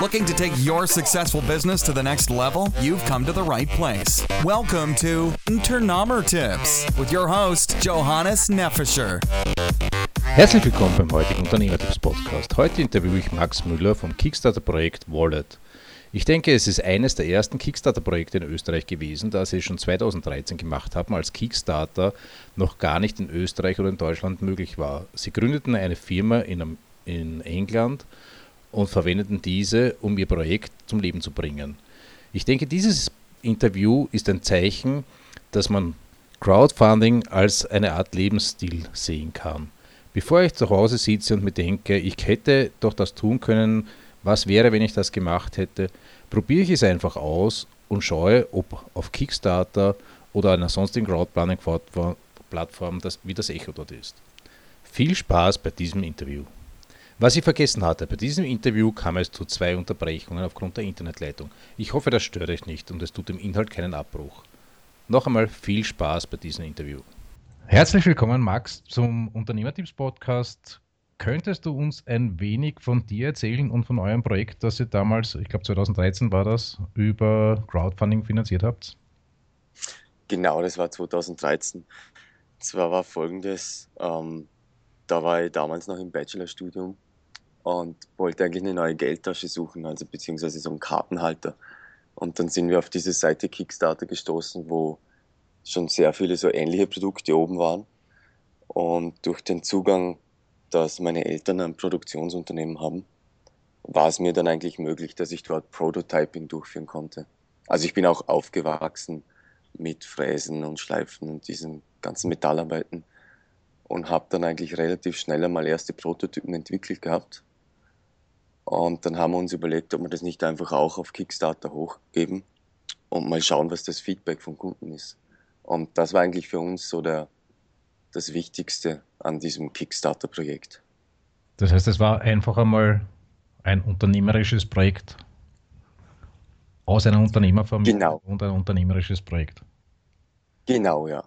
Looking to take your successful business to the next level? You've come to the right place. Welcome to Unternehmer Tips with your host Johannes Neffischer. Herzlich willkommen beim heutigen Unternehmertipps Podcast. Heute interviewe ich Max Müller vom Kickstarter-Projekt Wallet. Ich denke, es ist eines der ersten Kickstarter-Projekte in Österreich gewesen, da sie es schon 2013 gemacht haben, als Kickstarter noch gar nicht in Österreich oder in Deutschland möglich war. Sie gründeten eine Firma in, in England und verwendeten diese, um ihr Projekt zum Leben zu bringen. Ich denke, dieses Interview ist ein Zeichen, dass man Crowdfunding als eine Art Lebensstil sehen kann. Bevor ich zu Hause sitze und mir denke, ich hätte doch das tun können, was wäre, wenn ich das gemacht hätte, probiere ich es einfach aus und schaue, ob auf Kickstarter oder einer sonstigen Crowdplanning-Plattform wie das Echo dort ist. Viel Spaß bei diesem Interview. Was ich vergessen hatte, bei diesem Interview kam es zu zwei Unterbrechungen aufgrund der Internetleitung. Ich hoffe, das stört euch nicht und es tut dem Inhalt keinen Abbruch. Noch einmal viel Spaß bei diesem Interview. Herzlich willkommen, Max, zum Unternehmertipps Podcast. Könntest du uns ein wenig von dir erzählen und von eurem Projekt, das ihr damals, ich glaube 2013 war das, über Crowdfunding finanziert habt? Genau, das war 2013. Zwar war folgendes, ähm, da war ich damals noch im Bachelorstudium und wollte eigentlich eine neue Geldtasche suchen, also beziehungsweise so einen Kartenhalter. Und dann sind wir auf diese Seite Kickstarter gestoßen, wo schon sehr viele so ähnliche Produkte oben waren. Und durch den Zugang, dass meine Eltern ein Produktionsunternehmen haben, war es mir dann eigentlich möglich, dass ich dort Prototyping durchführen konnte. Also ich bin auch aufgewachsen mit Fräsen und Schleifen und diesen ganzen Metallarbeiten und habe dann eigentlich relativ schnell einmal erste Prototypen entwickelt gehabt. Und dann haben wir uns überlegt, ob wir das nicht einfach auch auf Kickstarter hochgeben und mal schauen, was das Feedback vom Kunden ist. Und das war eigentlich für uns so der, das Wichtigste an diesem Kickstarter-Projekt. Das heißt, es war einfach einmal ein unternehmerisches Projekt aus einer Unternehmerfamilie genau. und ein unternehmerisches Projekt. Genau, ja.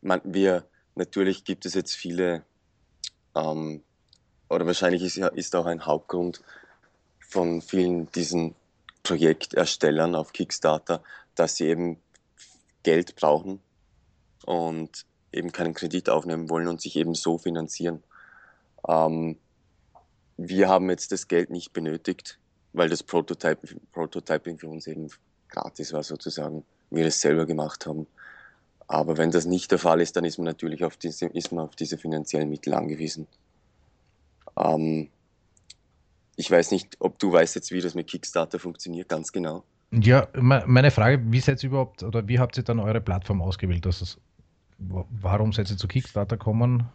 Man, wir, Natürlich gibt es jetzt viele, ähm, oder wahrscheinlich ist, ist auch ein Hauptgrund von vielen diesen Projekterstellern auf Kickstarter, dass sie eben Geld brauchen und eben keinen Kredit aufnehmen wollen und sich eben so finanzieren. Ähm, wir haben jetzt das Geld nicht benötigt, weil das Prototyping, Prototyping für uns eben gratis war sozusagen. Wir es selber gemacht haben. Aber wenn das nicht der Fall ist, dann ist man natürlich auf diese, ist man auf diese finanziellen Mittel angewiesen. Ähm, ich weiß nicht, ob du weißt jetzt, wie das mit Kickstarter funktioniert, ganz genau. Ja, meine Frage, wie seid ihr überhaupt oder wie habt ihr dann eure Plattform ausgewählt? Dass es, warum seid ihr zu Kickstarter gekommen?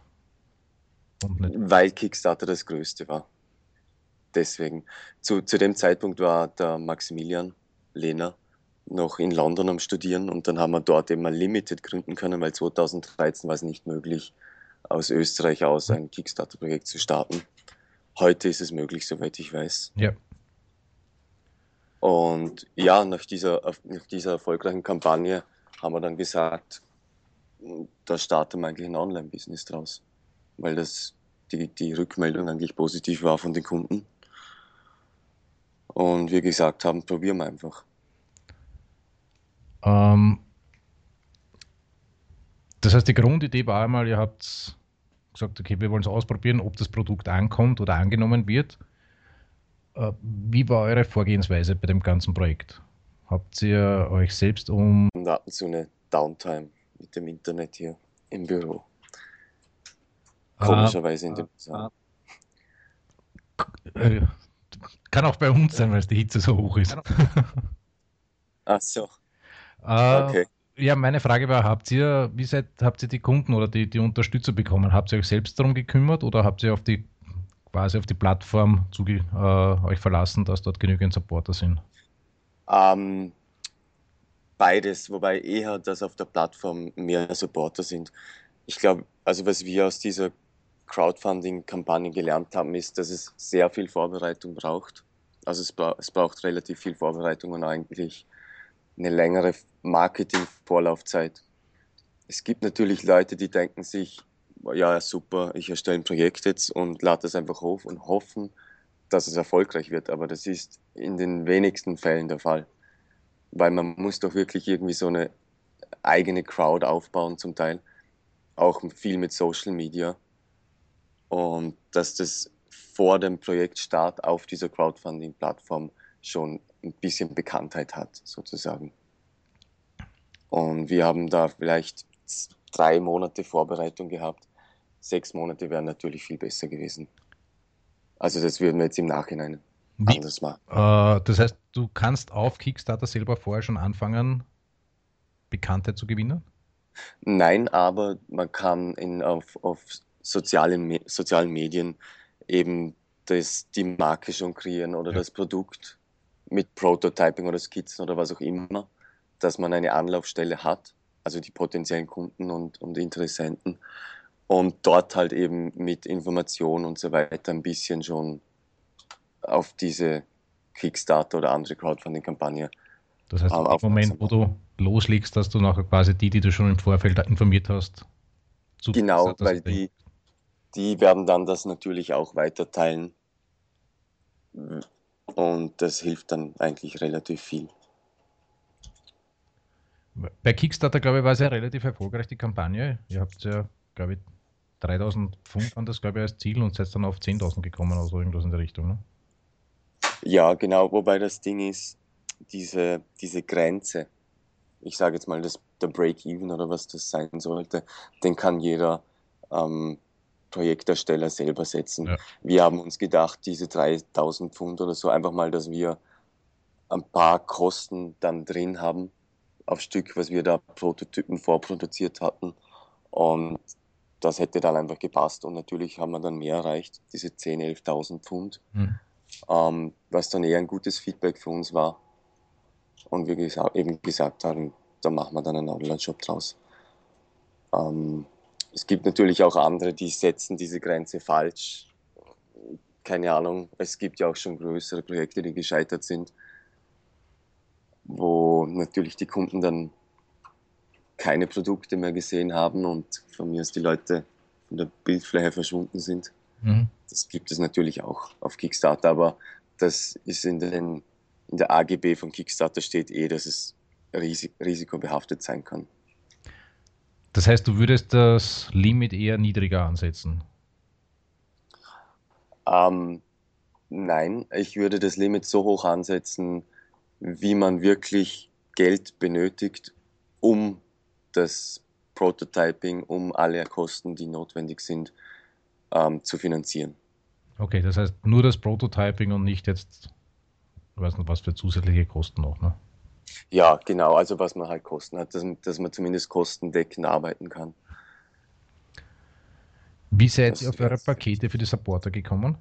Weil Kickstarter das Größte war. Deswegen. Zu, zu dem Zeitpunkt war der Maximilian Lehner noch in London am Studieren und dann haben wir dort eben mal Limited gründen können, weil 2013 war es nicht möglich, aus Österreich aus ein Kickstarter-Projekt zu starten. Heute ist es möglich, soweit ich weiß. Ja. Und ja, nach dieser, nach dieser erfolgreichen Kampagne haben wir dann gesagt, da starten wir eigentlich ein Online-Business draus, weil das die, die Rückmeldung eigentlich positiv war von den Kunden. Und wir gesagt haben, probieren wir einfach. Ähm, das heißt, die Grundidee war einmal, ihr habt gesagt, okay, wir wollen es ausprobieren, ob das Produkt ankommt oder angenommen wird. Äh, wie war eure Vorgehensweise bei dem ganzen Projekt? Habt ihr euch selbst um. Wir hatten so eine Downtime mit dem Internet hier im Büro. Ah, Komischerweise in dem ah, äh, Kann auch bei uns sein, weil die Hitze so hoch ist. Ach so. Äh, okay. Ja, meine Frage war, habt ihr, wie seid, habt ihr die Kunden oder die, die Unterstützer bekommen? Habt ihr euch selbst darum gekümmert oder habt ihr auf die quasi auf die Plattform zuge, äh, euch verlassen, dass dort genügend Supporter sind? Ähm, beides, wobei eher, dass auf der Plattform mehr Supporter sind. Ich glaube, also was wir aus dieser Crowdfunding-Kampagne gelernt haben, ist, dass es sehr viel Vorbereitung braucht. Also es, bra es braucht relativ viel Vorbereitung und eigentlich eine längere Marketing-Vorlaufzeit. Es gibt natürlich Leute, die denken sich, ja, super, ich erstelle ein Projekt jetzt und lade das einfach hoch und hoffen, dass es erfolgreich wird. Aber das ist in den wenigsten Fällen der Fall. Weil man muss doch wirklich irgendwie so eine eigene Crowd aufbauen zum Teil. Auch viel mit Social Media. Und dass das vor dem Projektstart auf dieser Crowdfunding-Plattform schon ein bisschen Bekanntheit hat, sozusagen. Und wir haben da vielleicht drei Monate Vorbereitung gehabt. Sechs Monate wären natürlich viel besser gewesen. Also das würden wir jetzt im Nachhinein Wie, anders machen. Äh, das heißt, du kannst auf Kickstarter selber vorher schon anfangen, Bekanntheit zu gewinnen? Nein, aber man kann in, auf, auf sozialen, sozialen Medien eben das, die Marke schon kreieren oder ja. das Produkt mit Prototyping oder Skizzen oder was auch immer, dass man eine Anlaufstelle hat, also die potenziellen Kunden und, und Interessenten und dort halt eben mit Informationen und so weiter ein bisschen schon auf diese Kickstarter oder andere Crowdfunding-Kampagne. Das heißt, im Moment, wo du loslegst, dass du nachher quasi die, die du schon im Vorfeld informiert hast, Genau, weil die, die werden dann das natürlich auch weiter teilen. Und das hilft dann eigentlich relativ viel. Bei Kickstarter, glaube ich, war es ja relativ erfolgreich, die Kampagne. Ihr habt ja, glaube ich, 3000 Pfund an das, glaube ich, als Ziel und seid dann auf 10.000 gekommen oder so irgendwas in der Richtung. Ne? Ja, genau. Wobei das Ding ist, diese, diese Grenze, ich sage jetzt mal, das, der Break-Even oder was das sein sollte, den kann jeder ähm, Projektersteller selber setzen. Ja. Wir haben uns gedacht, diese 3000 Pfund oder so, einfach mal, dass wir ein paar Kosten dann drin haben auf Stück, was wir da Prototypen vorproduziert hatten. Und das hätte dann einfach gepasst. Und natürlich haben wir dann mehr erreicht, diese 10.000, 11.000 Pfund, mhm. ähm, was dann eher ein gutes Feedback für uns war. Und wir gesa eben gesagt haben, da machen wir dann einen Online-Shop draus. Ähm, es gibt natürlich auch andere, die setzen diese Grenze falsch. Keine Ahnung, es gibt ja auch schon größere Projekte, die gescheitert sind, wo natürlich die Kunden dann keine Produkte mehr gesehen haben und von mir aus die Leute von der Bildfläche verschwunden sind. Mhm. Das gibt es natürlich auch auf Kickstarter, aber das ist in, den, in der AGB von Kickstarter steht eh, dass es risikobehaftet sein kann. Das heißt, du würdest das Limit eher niedriger ansetzen? Ähm, nein, ich würde das Limit so hoch ansetzen, wie man wirklich Geld benötigt, um das Prototyping, um alle Kosten, die notwendig sind, ähm, zu finanzieren. Okay, das heißt nur das Prototyping und nicht jetzt, ich weiß nicht, was für zusätzliche Kosten noch, ne? Ja, genau, also was man halt Kosten hat, dass, dass man zumindest kostendeckend arbeiten kann. Wie seid das ihr auf eure Pakete für die Supporter gekommen?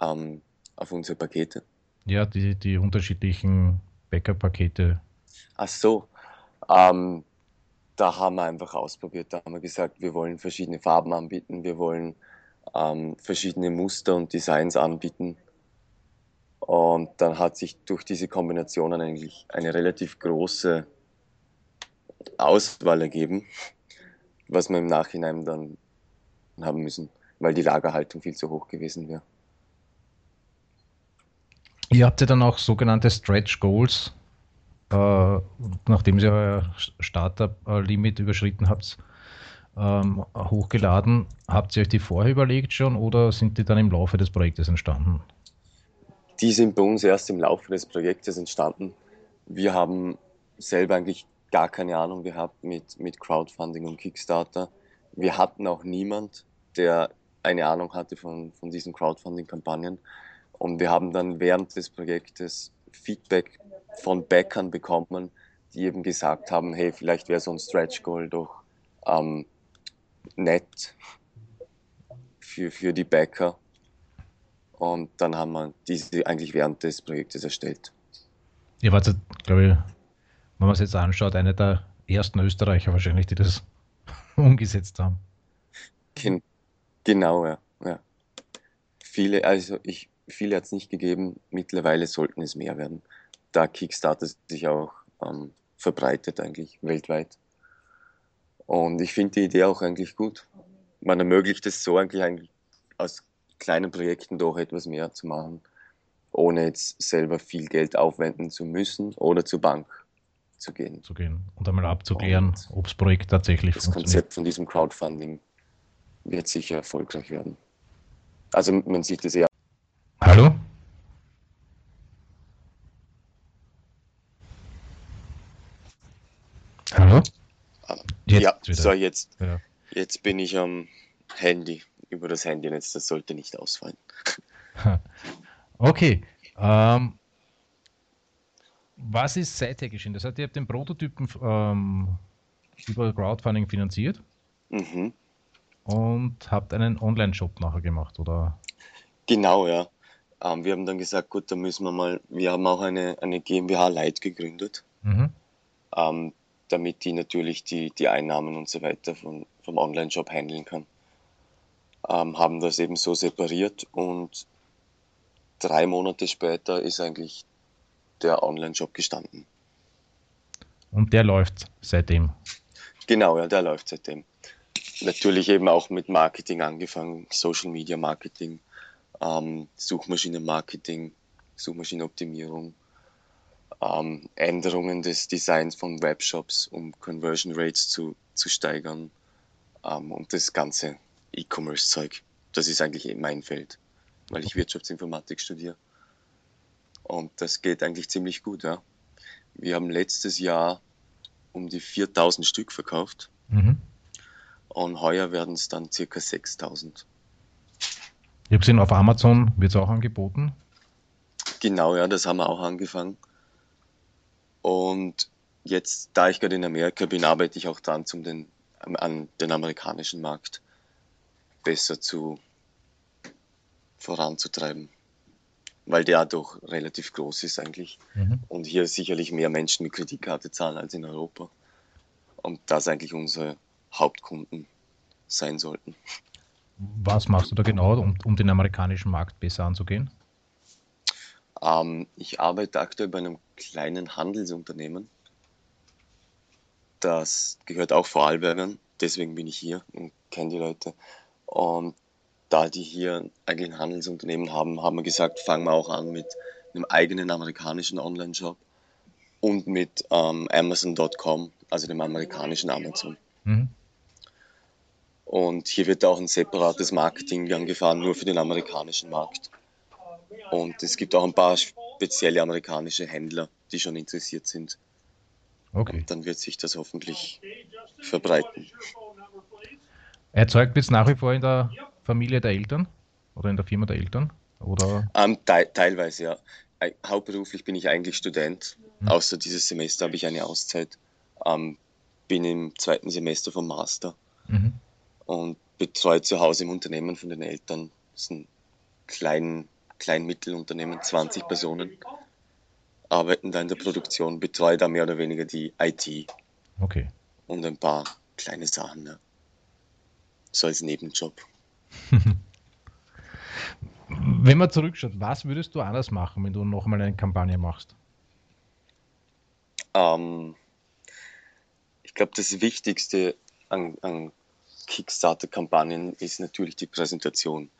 Ähm, auf unsere Pakete? Ja, die, die unterschiedlichen Backup-Pakete. Ach so, ähm, da haben wir einfach ausprobiert. Da haben wir gesagt, wir wollen verschiedene Farben anbieten, wir wollen ähm, verschiedene Muster und Designs anbieten. Und dann hat sich durch diese Kombinationen eigentlich eine relativ große Auswahl ergeben, was wir im Nachhinein dann haben müssen, weil die Lagerhaltung viel zu hoch gewesen wäre. Ihr habt ja dann auch sogenannte Stretch Goals äh, nachdem ihr euer Starter-Limit überschritten habt, ähm, hochgeladen. Habt ihr euch die vorher überlegt schon oder sind die dann im Laufe des Projektes entstanden? Die sind bei uns erst im Laufe des Projektes entstanden. Wir haben selber eigentlich gar keine Ahnung gehabt mit, mit Crowdfunding und Kickstarter. Wir hatten auch niemand, der eine Ahnung hatte von, von diesen Crowdfunding-Kampagnen. Und wir haben dann während des Projektes Feedback von Bäckern bekommen, die eben gesagt haben, hey, vielleicht wäre so ein Stretch Goal doch ähm, nett für, für die Bäcker. Und dann haben wir diese eigentlich während des Projektes erstellt. Ihr wart, glaube ich, wenn man es jetzt anschaut, einer der ersten Österreicher wahrscheinlich, die das umgesetzt haben. Gen genau, ja. ja. Viele, also ich, viele hat es nicht gegeben, mittlerweile sollten es mehr werden da Kickstarter sich auch ähm, verbreitet eigentlich weltweit. Und ich finde die Idee auch eigentlich gut. Man ermöglicht es so eigentlich, eigentlich aus kleinen Projekten doch etwas mehr zu machen. ohne jetzt selber viel Geld aufwenden zu müssen oder zur Bank zu gehen. Zu gehen und einmal abzuklären, ob das Projekt tatsächlich das funktioniert. Das Konzept von diesem Crowdfunding wird sicher erfolgreich werden. Also man sieht es eher. Hallo? Hallo? Jetzt ja, wieder. so jetzt, ja. jetzt bin ich am Handy, über das Handynetz, das sollte nicht ausfallen. Okay. Ähm, was ist seither geschehen? Das heißt, ihr habt den Prototypen ähm, über Crowdfunding finanziert mhm. und habt einen Online-Shop nachher gemacht, oder? Genau, ja. Ähm, wir haben dann gesagt, gut, da müssen wir mal, wir haben auch eine, eine GmbH Light gegründet. Mhm. Ähm, damit die natürlich die, die Einnahmen und so weiter von, vom Online-Shop handeln kann. Ähm, haben das eben so separiert und drei Monate später ist eigentlich der Online-Shop gestanden. Und der läuft seitdem? Genau, ja, der läuft seitdem. Natürlich eben auch mit Marketing angefangen, Social Media Marketing, ähm, Suchmaschinenmarketing, Suchmaschinenoptimierung ähm, Änderungen des Designs von Webshops, um Conversion Rates zu, zu steigern ähm, und das ganze E-Commerce-Zeug. Das ist eigentlich eben mein Feld, weil ich Wirtschaftsinformatik studiere. Und das geht eigentlich ziemlich gut. Ja. Wir haben letztes Jahr um die 4000 Stück verkauft mhm. und heuer werden es dann circa 6000. Ich habe gesehen, auf Amazon wird es auch angeboten. Genau, ja, das haben wir auch angefangen. Und jetzt, da ich gerade in Amerika bin, arbeite ich auch dran, um den, an den amerikanischen Markt besser zu voranzutreiben. Weil der doch relativ groß ist eigentlich. Mhm. Und hier sicherlich mehr Menschen mit Kreditkarte zahlen als in Europa. Und das eigentlich unsere Hauptkunden sein sollten. Was machst du da genau, um, um den amerikanischen Markt besser anzugehen? Ähm, ich arbeite aktuell bei einem kleinen Handelsunternehmen. Das gehört auch Vorarlbergern, deswegen bin ich hier und kenne die Leute. Und da die hier eigentlich ein Handelsunternehmen haben, haben wir gesagt, fangen wir auch an mit einem eigenen amerikanischen Online-Shop und mit ähm, Amazon.com, also dem amerikanischen Amazon. Mhm. Und hier wird auch ein separates Marketing angefahren, nur für den amerikanischen Markt. Und es gibt auch ein paar spezielle amerikanische Händler, die schon interessiert sind. Okay. Und dann wird sich das hoffentlich verbreiten. Erzeugt wird es nach wie vor in der Familie der Eltern oder in der Firma der Eltern? Oder? Um, ähm, te teilweise, ja. Hauptberuflich bin ich eigentlich Student. Hm. Außer dieses Semester habe ich eine Auszeit. Um, bin im zweiten Semester vom Master mhm. und betreue zu Hause im Unternehmen von den Eltern. Das ist ein kleinen Kleinmittelunternehmen, 20 Personen, arbeiten da in der Produktion, betreue da mehr oder weniger die IT. Okay. Und ein paar kleine Sachen, ja. So als Nebenjob. wenn man zurückschaut, was würdest du anders machen, wenn du nochmal eine Kampagne machst? Ähm, ich glaube, das Wichtigste an, an Kickstarter-Kampagnen ist natürlich die Präsentation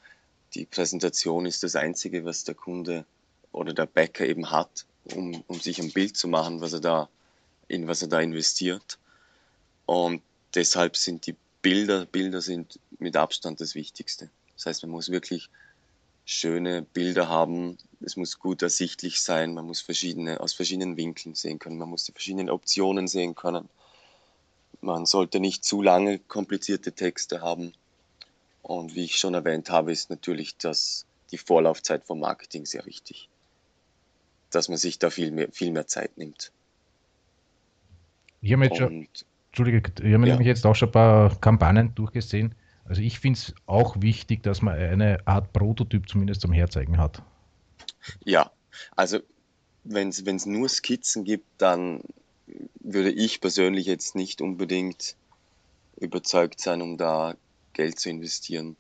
die Präsentation ist das Einzige, was der Kunde oder der Bäcker eben hat, um, um sich ein Bild zu machen, was er da, in was er da investiert. Und deshalb sind die Bilder, Bilder sind mit Abstand das Wichtigste. Das heißt, man muss wirklich schöne Bilder haben, es muss gut ersichtlich sein, man muss verschiedene, aus verschiedenen Winkeln sehen können, man muss die verschiedenen Optionen sehen können. Man sollte nicht zu lange komplizierte Texte haben. Und wie ich schon erwähnt habe, ist natürlich das, die Vorlaufzeit vom Marketing sehr wichtig. Dass man sich da viel mehr, viel mehr Zeit nimmt. Ich habe jetzt schon, Entschuldige, ich habe ja. nämlich jetzt auch schon ein paar Kampagnen durchgesehen. Also ich finde es auch wichtig, dass man eine Art Prototyp zumindest zum Herzeigen hat. Ja, also wenn es nur Skizzen gibt, dann würde ich persönlich jetzt nicht unbedingt überzeugt sein, um da Geld zu investieren,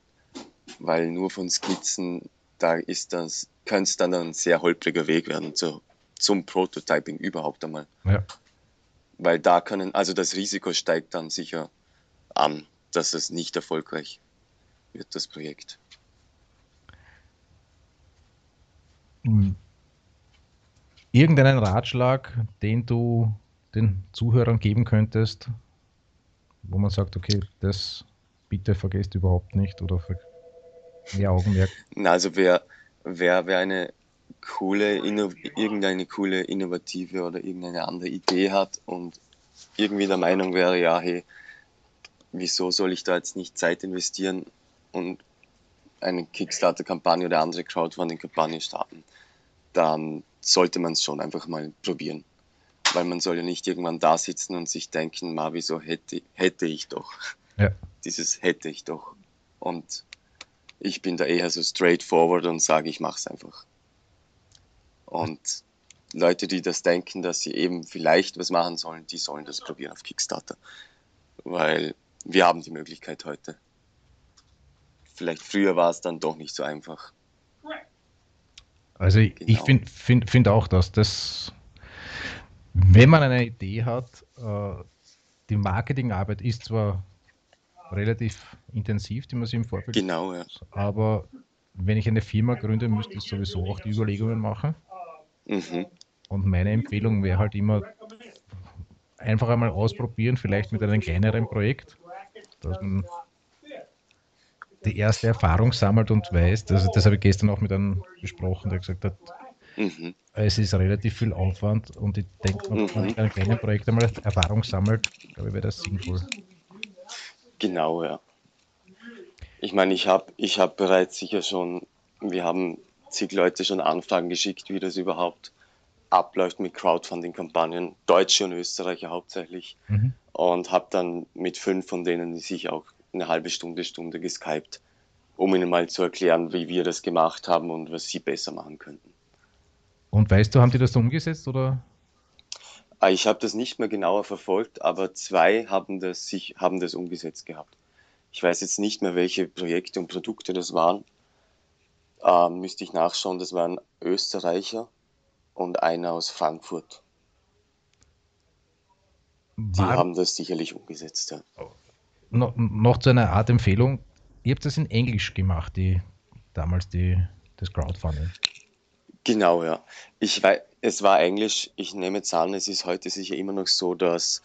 weil nur von Skizzen, da ist das, könnte es dann ein sehr holpriger Weg werden zu, zum Prototyping überhaupt einmal. Ja. Weil da können, also das Risiko steigt dann sicher an, dass es nicht erfolgreich wird, das Projekt. irgendeinen Ratschlag, den du den Zuhörern geben könntest, wo man sagt, okay, das bitte vergesst überhaupt nicht oder mehr Augenmerk? Na, also wer, wer, wer eine coole, irgendeine coole, innovative oder irgendeine andere Idee hat und irgendwie der Meinung wäre, ja, hey, wieso soll ich da jetzt nicht Zeit investieren und eine Kickstarter-Kampagne oder andere Crowdfunding-Kampagne starten, dann sollte man es schon einfach mal probieren. Weil man soll ja nicht irgendwann da sitzen und sich denken, ma, wieso hätte, hätte ich doch. Ja. Dieses hätte ich doch. Und ich bin da eher so straightforward und sage, ich mache es einfach. Und Leute, die das denken, dass sie eben vielleicht was machen sollen, die sollen das probieren auf Kickstarter. Weil wir haben die Möglichkeit heute. Vielleicht früher war es dann doch nicht so einfach. Also genau. ich finde find, find auch, dass das, wenn man eine Idee hat, äh, die Marketingarbeit ist zwar relativ intensiv, die man sich im Vorfeld Genau, ja. Aber wenn ich eine Firma gründe, müsste ich sowieso auch die Überlegungen machen. Mhm. Und meine Empfehlung wäre halt immer, einfach einmal ausprobieren, vielleicht mit einem kleineren Projekt, dass man die erste Erfahrung sammelt und weiß, also das habe ich gestern auch mit einem besprochen, der gesagt hat, mhm. es ist relativ viel Aufwand und ich denke, wenn man mhm. mit einem kleinen Projekt einmal Erfahrung sammelt, glaube ich, wäre das sinnvoll. Genau, ja. Ich meine, ich habe ich hab bereits sicher schon, wir haben zig Leute schon Anfragen geschickt, wie das überhaupt abläuft mit Crowdfunding-Kampagnen, Deutsche und Österreicher hauptsächlich. Mhm. Und habe dann mit fünf von denen sich auch eine halbe Stunde, Stunde geskypt, um ihnen mal zu erklären, wie wir das gemacht haben und was sie besser machen könnten. Und weißt du, haben die das umgesetzt oder? Ah, ich habe das nicht mehr genauer verfolgt, aber zwei haben das, sich, haben das umgesetzt gehabt. Ich weiß jetzt nicht mehr, welche Projekte und Produkte das waren. Ähm, müsste ich nachschauen, das waren Österreicher und einer aus Frankfurt. Die War, haben das sicherlich umgesetzt, ja. No, noch zu einer Art Empfehlung. Ihr habt das in Englisch gemacht, die, damals die, das Crowdfunding. Genau, ja. Ich weiß, es war Englisch. Ich nehme jetzt an, es ist heute sicher immer noch so, dass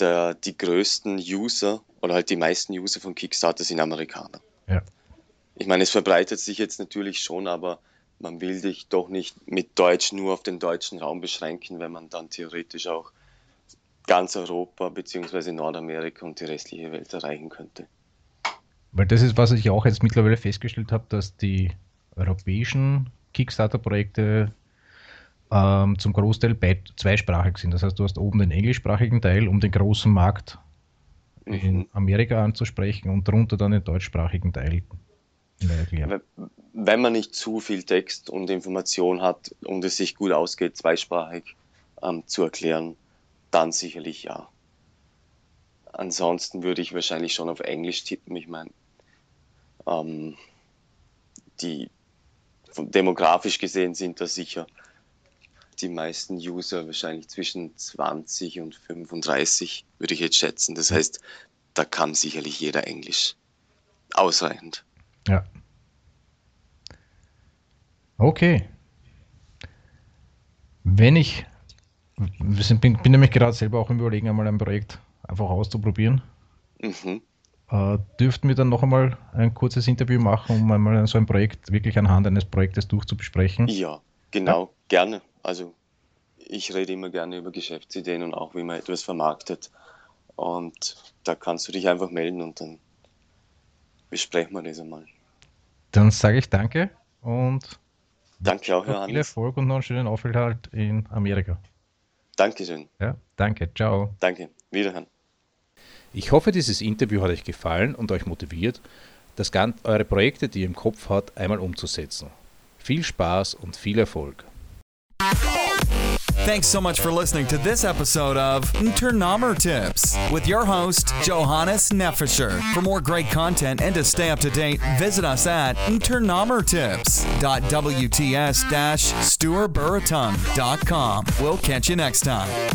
der, die größten User oder halt die meisten User von Kickstarter sind Amerikaner. Ja. Ich meine, es verbreitet sich jetzt natürlich schon, aber man will sich doch nicht mit Deutsch nur auf den deutschen Raum beschränken, wenn man dann theoretisch auch ganz Europa bzw. Nordamerika und die restliche Welt erreichen könnte. Weil das ist, was ich auch jetzt mittlerweile festgestellt habe, dass die europäischen Kickstarter-Projekte ähm, zum Großteil zweisprachig sind. Das heißt, du hast oben den englischsprachigen Teil, um den großen Markt mhm. in Amerika anzusprechen und darunter dann den deutschsprachigen Teil. Wenn man nicht zu viel Text und Information hat und es sich gut ausgeht, zweisprachig ähm, zu erklären, dann sicherlich ja. Ansonsten würde ich wahrscheinlich schon auf Englisch tippen. Ich meine, ähm, die demografisch gesehen sind da sicher die meisten User wahrscheinlich zwischen 20 und 35, würde ich jetzt schätzen. Das heißt, da kann sicherlich jeder Englisch. Ausreichend. Ja. Okay. Wenn ich, bin, bin nämlich gerade selber auch im Überlegen, einmal ein Projekt einfach auszuprobieren. Mhm. Äh, dürften wir dann noch einmal ein kurzes Interview machen, um einmal so ein Projekt wirklich anhand eines Projektes durchzubesprechen? Ja, genau, ja? gerne. Also ich rede immer gerne über Geschäftsideen und auch wie man etwas vermarktet. Und da kannst du dich einfach melden und dann besprechen wir das einmal. Dann sage ich danke und danke auch, Johannes. Viel Erfolg und noch einen schönen Aufenthalt in Amerika. Dankeschön. Ja, danke. Ciao. Danke. Wiederhören. Ich hoffe, dieses Interview hat euch gefallen und euch motiviert, das Ganze, eure Projekte, die ihr im Kopf habt, einmal umzusetzen. Viel Spaß und viel Erfolg. Thanks so much for listening to this episode of Internomer Tips with your host, Johannes Neffischer. For more great content and to stay up to date, visit us at internomertips.wts-stuarburritung.com. We'll catch you next time.